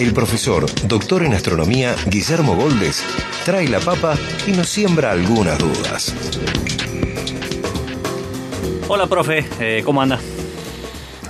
el profesor, doctor en astronomía, Guillermo Goldes, trae la papa y nos siembra algunas dudas. Hola, profe, eh, ¿cómo anda?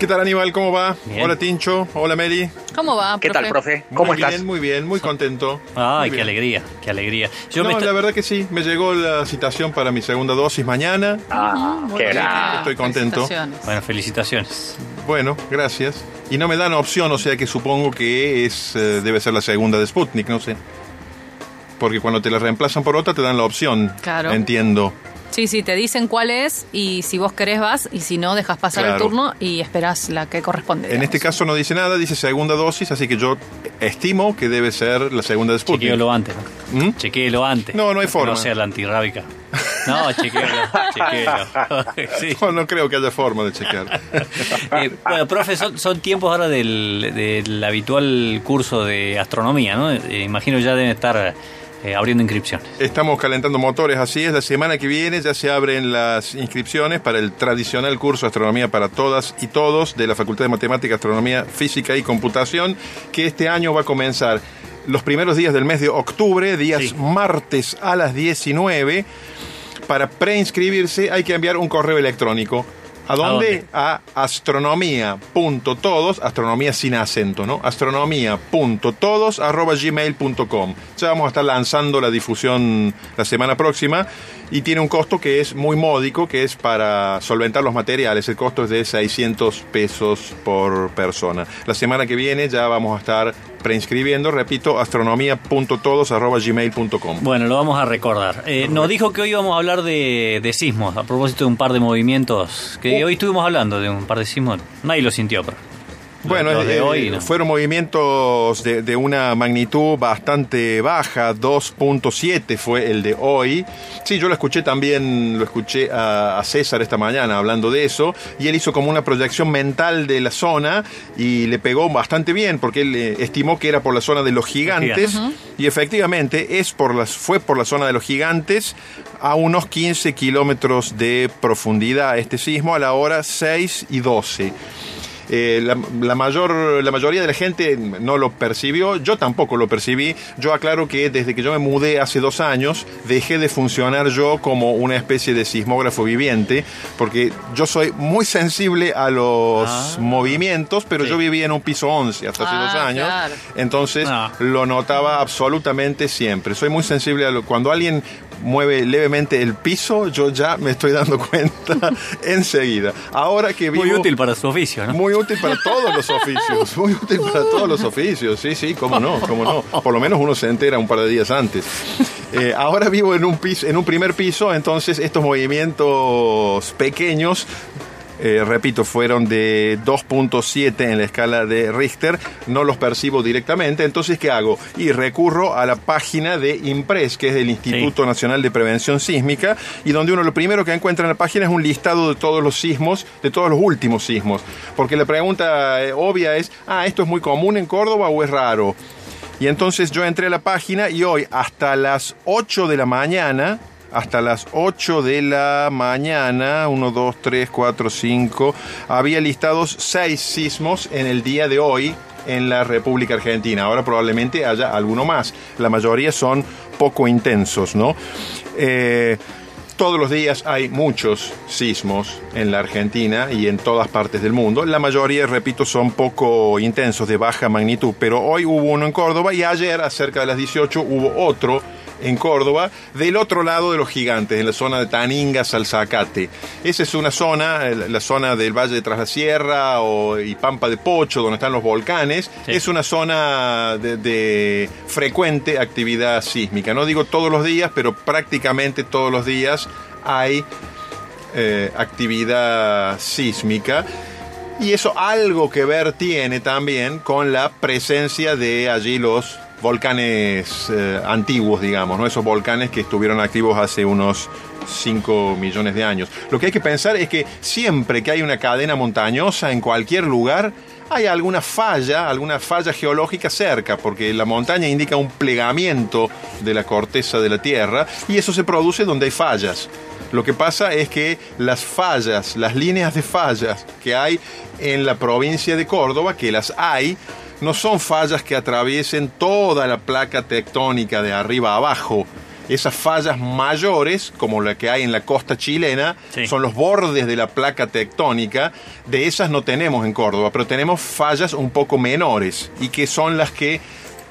¿Qué tal Aníbal? ¿Cómo va? Bien. Hola Tincho, hola Meli. ¿Cómo va, ¿Qué tal, profe? ¿Cómo muy estás? bien, muy bien, muy contento. Ay, Muy qué bien. alegría, qué alegría. Yo no, me la verdad que sí, me llegó la citación para mi segunda dosis mañana. Ah, Muy qué bien. gran. Estoy contento. Felicitaciones. Bueno, felicitaciones. Bueno, gracias. Y no me dan opción, o sea que supongo que es eh, debe ser la segunda de Sputnik, no sé. Porque cuando te la reemplazan por otra te dan la opción. Claro. Entiendo. Sí, sí, te dicen cuál es y si vos querés vas y si no, dejas pasar el turno y esperás la que corresponde. En digamos. este caso no dice nada, dice segunda dosis, así que yo estimo que debe ser la segunda de Sputnik. Chequéelo antes, ¿no? ¿Mm? Antes. No, no hay Que forma. No sea la antirrábica. No. Sí. No, no creo que haya forma de chequear. Eh, bueno, profe, son, son tiempos ahora del, del habitual curso de astronomía, ¿no? Eh, imagino ya deben estar eh, abriendo inscripciones. Estamos calentando motores, así es. La semana que viene ya se abren las inscripciones para el tradicional curso de Astronomía para todas y todos de la Facultad de Matemática, Astronomía, Física y Computación, que este año va a comenzar los primeros días del mes de octubre, días Sí. martes a las 19. Para preinscribirse hay que enviar un correo electrónico. ¿A dónde? A astronomía.todos, astronomía sin acento, ¿no? Astronomía.todos arroba gmail.com. Ya vamos a estar lanzando la difusión la semana próxima y tiene un costo que es muy módico, que es para solventar los materiales. El costo es de 600 pesos por persona. La semana que viene ya vamos a estar preinscribiendo, repito, astronomía.todos arroba gmail.com. Bueno, lo vamos a recordar. Eh, nos dijo que hoy íbamos a hablar de, de sismos, a propósito de un par de movimientos, que Oh. hoy estuvimos hablando de un par de sismos. Nadie lo sintió, pero... Bueno, los de eh, hoy, ¿no? fueron movimientos de, de una magnitud bastante baja, 2.7 fue el de hoy. Sí, yo lo escuché también, lo escuché a, a César esta mañana hablando de eso, y él hizo como una proyección mental de la zona y le pegó bastante bien, porque él eh, estimó que era por la zona de los gigantes, y efectivamente es por las, fue por la zona de los gigantes a unos 15 kilómetros de profundidad este sismo a la hora 6 y 12. Eh, la, la mayor, la mayoría de la gente no lo percibió, yo tampoco lo percibí. Yo aclaro que desde que yo me mudé hace dos años, dejé de funcionar yo como una especie de sismógrafo viviente, porque yo soy muy sensible a los Ah. movimientos, pero Sí. yo vivía en un piso 11 hasta hace Ah, dos años, claro. entonces Ah. lo notaba absolutamente siempre. Soy muy sensible a lo, cuando alguien mueve levemente el piso, yo ya me estoy dando cuenta enseguida. Ahora que vivo Muy útil para su oficio, ¿no? muy útil para todos los oficios, muy útil para todos los oficios, sí, sí, cómo no, cómo no. Por lo menos uno se entera un par de días antes. Eh, ahora vivo en un piso, en un primer piso, entonces estos movimientos pequeños, eh, repito, fueron de 2.7 en la escala de Richter, no los percibo directamente, entonces ¿qué hago? Y recurro a la página de IMPRES, que es el Instituto Nacional de Prevención Sísmica, y donde uno lo primero que encuentra en la página es un listado de todos los sismos, de todos los últimos sismos, porque la pregunta eh, obvia es, ah, ¿esto es muy común en Córdoba o es raro? Y entonces yo entré a la página y hoy hasta las 8 de la mañana, hasta las 8 de la mañana, 1, 2, 3, 4, 5, había listados 6 sismos en el día de hoy en la República Argentina. Ahora probablemente haya alguno más. La mayoría son poco intensos, ¿no? Eh, todos los días hay muchos sismos en la Argentina y en todas partes del mundo. La mayoría, repito, son poco intensos, de baja magnitud. Pero hoy hubo uno en Córdoba y ayer, acerca de las 18, hubo otro en Córdoba, del otro lado de los gigantes, en la zona de Taninga, Salzacate. Esa es una zona, eh, la zona del Valle de Tras la Sierra o, y Pampa de Pocho, donde están los volcanes. Sí. Es una zona de, de frecuente actividad sísmica. No digo todos los días, pero prácticamente todos los días hay eh, actividad sísmica. Y eso algo que ver tiene también con la presencia de allí los volcanes eh, antiguos, digamos, ¿no? esos volcanes que estuvieron activos hace unos 5 millones de años. Lo que hay que pensar es que siempre que hay una cadena montañosa en cualquier lugar, hay alguna falla, alguna falla geológica cerca, porque la montaña indica un plegamiento de la corteza de la Tierra y eso se produce donde hay fallas. Lo que pasa es que las fallas, las líneas de fallas que hay en la provincia de Córdoba, que las hay, no son fallas que atraviesen toda la placa tectónica de arriba a abajo. Esas fallas mayores, como la que hay en la costa chilena, Sí. son los bordes de la placa tectónica. De esas no tenemos en Córdoba, pero tenemos fallas un poco menores y que son las que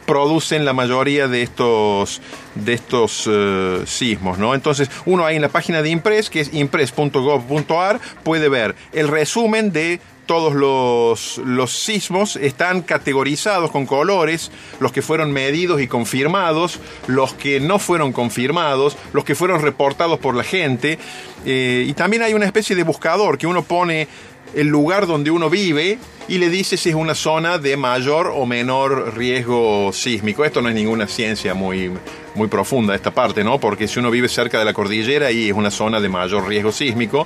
producen la mayoría de estos, de estos eh, sismos, ¿no? Entonces, uno ahí en la página de Impress, que es impress.gov.ar, puede ver el resumen de todos los, los sismos están categorizados con colores, los que fueron medidos y confirmados, los que no fueron confirmados, los que fueron reportados por la gente, eh, y también hay una especie de buscador que uno pone el lugar donde uno vive y le dice si es una zona de mayor o menor riesgo sísmico. Esto no es ninguna ciencia muy, muy profunda esta parte, ¿no? Porque si uno vive cerca de la cordillera y es una zona de mayor riesgo sísmico,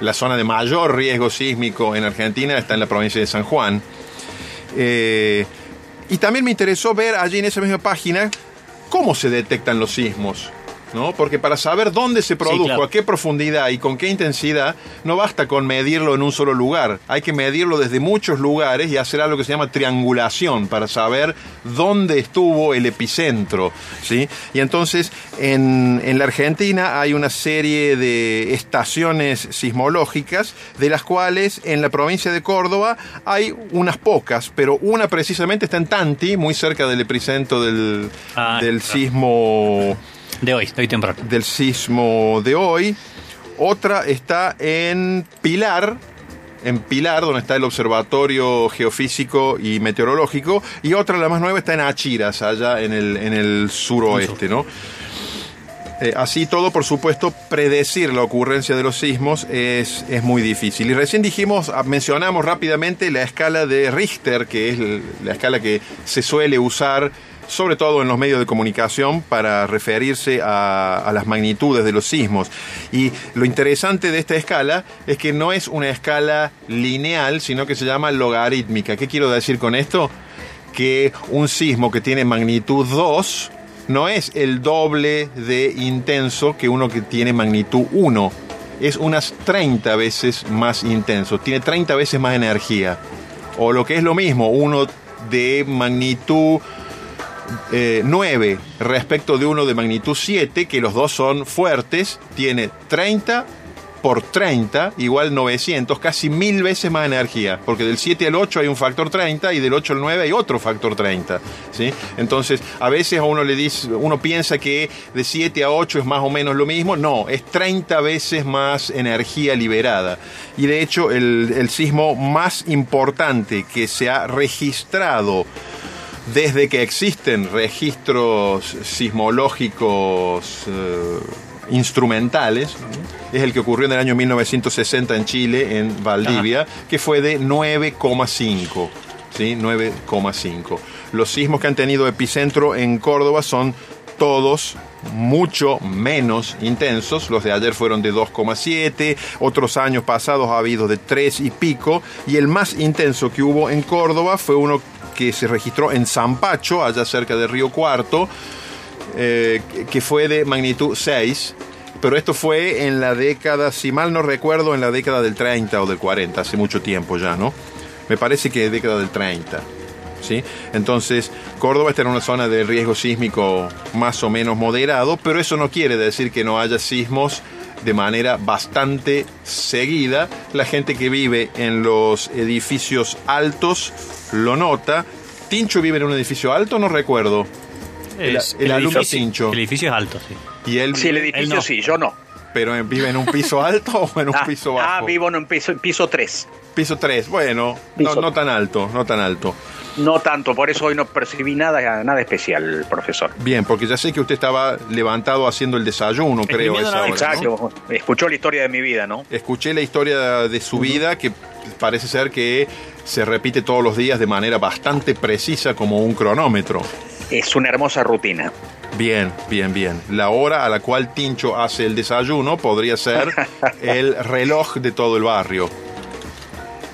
la zona de mayor riesgo sísmico en Argentina está en la provincia de San Juan. Eh, y también me interesó ver allí en esa misma página cómo se detectan los sismos. ¿No? Porque para saber dónde se produjo, claro. a qué profundidad y con qué intensidad, no basta con medirlo en un solo lugar. Hay que medirlo desde muchos lugares y hacer algo que se llama triangulación para saber dónde estuvo el epicentro. ¿sí? Y entonces en, en la Argentina hay una serie de estaciones sismológicas, de las cuales en la provincia de Córdoba hay unas pocas, pero una precisamente está en Tanti, muy cerca del epicentro del, Ah, del claro. sismo De hoy, de hoy temprano. del sismo de hoy. Otra está en Pilar, en Pilar, donde está el Observatorio Geofísico y Meteorológico. Y otra, la más nueva, está en Achiras, allá en el, en el suroeste, ¿no? Eh, así todo, por supuesto, predecir la ocurrencia de los sismos es, es muy difícil. Y recién dijimos, ah, mencionamos rápidamente la escala de Richter, que es la escala que se suele usar sobre todo en los medios de comunicación para referirse a, a las magnitudes de los sismos. Y lo interesante de esta escala es que no es una escala lineal, sino que se llama logarítmica. ¿Qué quiero decir con esto? Que un sismo que tiene magnitud 2 no es el doble de intenso que uno que tiene magnitud 1. Es unas 30 veces más intenso, tiene 30 veces más energía. O lo que es lo mismo, uno de magnitud eh, 9 respecto de uno de magnitud 7, que los dos son fuertes, tiene 30 por 30 igual 900, casi mil veces más energía, porque del 7 al 8 hay un factor 30 y del 8 al 9 hay otro factor 30, ¿sí? Entonces, a veces a uno le dice, uno piensa que de 7 a 8 es más o menos lo mismo, no, es 30 veces más energía liberada. Y de hecho, el, sismo más importante que se ha registrado desde que existen registros sismológicos eh, instrumentales, es el que ocurrió en el año 1960 en Chile, en Valdivia, que fue de 9,5. ¿sí? 9,5. Los sismos que han tenido epicentro en Córdoba son todos mucho menos intensos. Los de ayer fueron de 2,7, otros años pasados ha habido de 3 y pico, y el más intenso que hubo en Córdoba fue uno que se registró en Zampacho, allá cerca de Río Cuarto, eh, que fue de magnitud 6. Pero esto fue en la década, si mal no recuerdo, en la década del 30 o del 40, hace mucho tiempo ya, ¿no? Me parece que década del 30. ¿Sí? Entonces, Córdoba está en una zona de riesgo sísmico más o menos moderado, pero eso no quiere decir que no haya sismos de manera bastante seguida. La gente que vive en los edificios altos lo nota. ¿Tincho vive en un edificio alto? No recuerdo. El- Es- el alumno edificio, el edificio es alto, sí. Y él, Sí, el Él edificio no. sí, yo no. pero vive en un piso alto o en un ah, piso bajo. ah, vivo en un piso, piso 3. Piso 3, bueno, no, Piso- no tan alto, no tan alto. No tanto, por eso hoy no percibí nada, nada especial, profesor. Bien, porque ya sé que usted estaba levantado haciendo el desayuno, creo, esa hora, ¿no? Exacto, escuchó la historia de mi vida, ¿no? Escuché la historia de su vida que parece ser que se repite todos los días de manera bastante precisa como un cronómetro. Es una hermosa rutina. Bien, bien, bien. La hora a la cual Tincho hace el desayuno podría ser el reloj de todo el barrio.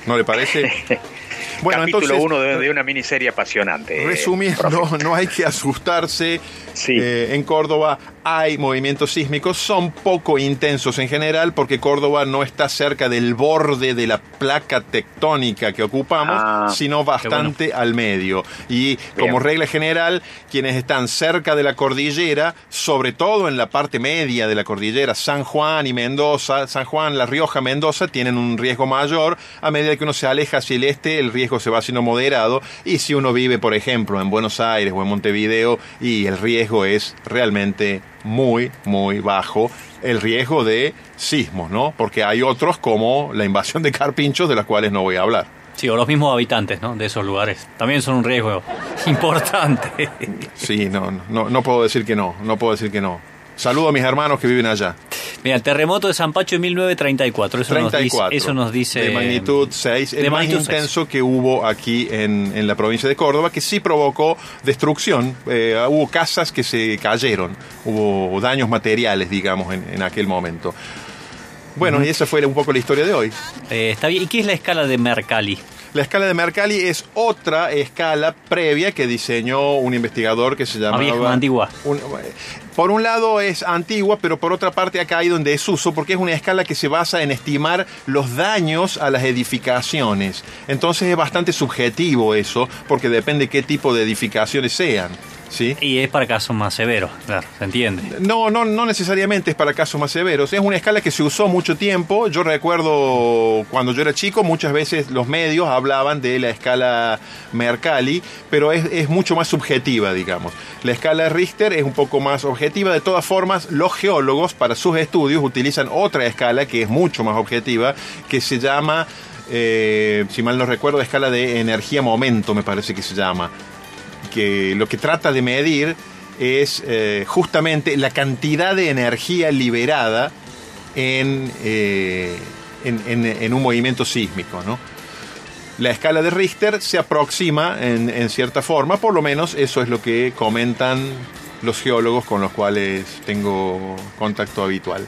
¿No le parece? Bueno, Capítulo entonces, uno de, una miniserie apasionante. Resumiendo, no hay que asustarse. Eh, en Córdoba hay movimientos sísmicos, son poco intensos en general porque Córdoba no está cerca del borde de la placa tectónica que ocupamos, ah, sino bastante al medio. Y como regla general, quienes están cerca de la cordillera, sobre todo en la parte media de la cordillera, San Juan y Mendoza, San Juan, La Rioja, Mendoza, tienen un riesgo mayor. A medida que uno se aleja hacia el este, el riesgo se va haciendo moderado. Y si uno vive, por ejemplo, en Buenos Aires o en Montevideo, y el riesgo es realmente muy, muy bajo el riesgo de sismos, ¿no? Porque hay otros como la invasión de carpinchos de las cuales no voy a hablar. Sí, o los mismos habitantes, ¿no? De esos lugares. También son un riesgo importante. Sí, no, no, no puedo decir que no, no puedo decir que no. Saludo a mis hermanos que viven allá. Mira, el terremoto de San Pacho en 1934, eso, Nos, dice, eso nos dice... De magnitud 6, el más intenso que hubo aquí en, la provincia de Córdoba, que sí provocó destrucción. Eh, hubo casas que se cayeron, hubo daños materiales, digamos, en, aquel momento. Bueno, y esa fue un poco la historia de hoy. Eh, está bien. ¿Y qué es la escala de Mercalli? La escala de Mercalli es otra escala previa que diseñó un investigador que se llama... antigua. por un lado es antigua, pero por otra parte ha caído en desuso porque es una escala que se basa en estimar los daños a las edificaciones. Entonces es bastante subjetivo eso, porque depende qué tipo de edificaciones sean. Y es para casos más severos, claro, se entiende. No, no, no necesariamente es para casos más severos. Es una escala que se usó mucho tiempo. Yo recuerdo cuando yo era chico, muchas veces los medios hablaban de la escala Mercalli, pero es, mucho más subjetiva, digamos. La escala Richter es un poco más objetiva. De todas formas, los geólogos para sus estudios utilizan otra escala que es mucho más objetiva, que se llama... Eh, si mal no recuerdo, escala de energía momento, me parece que se llama que lo que trata de medir es eh, justamente la cantidad de energía liberada en, eh, en, un movimiento sísmico. ¿no? La escala de Richter se aproxima en, cierta forma, por lo menos eso es lo que comentan los geólogos con los cuales tengo contacto habitual.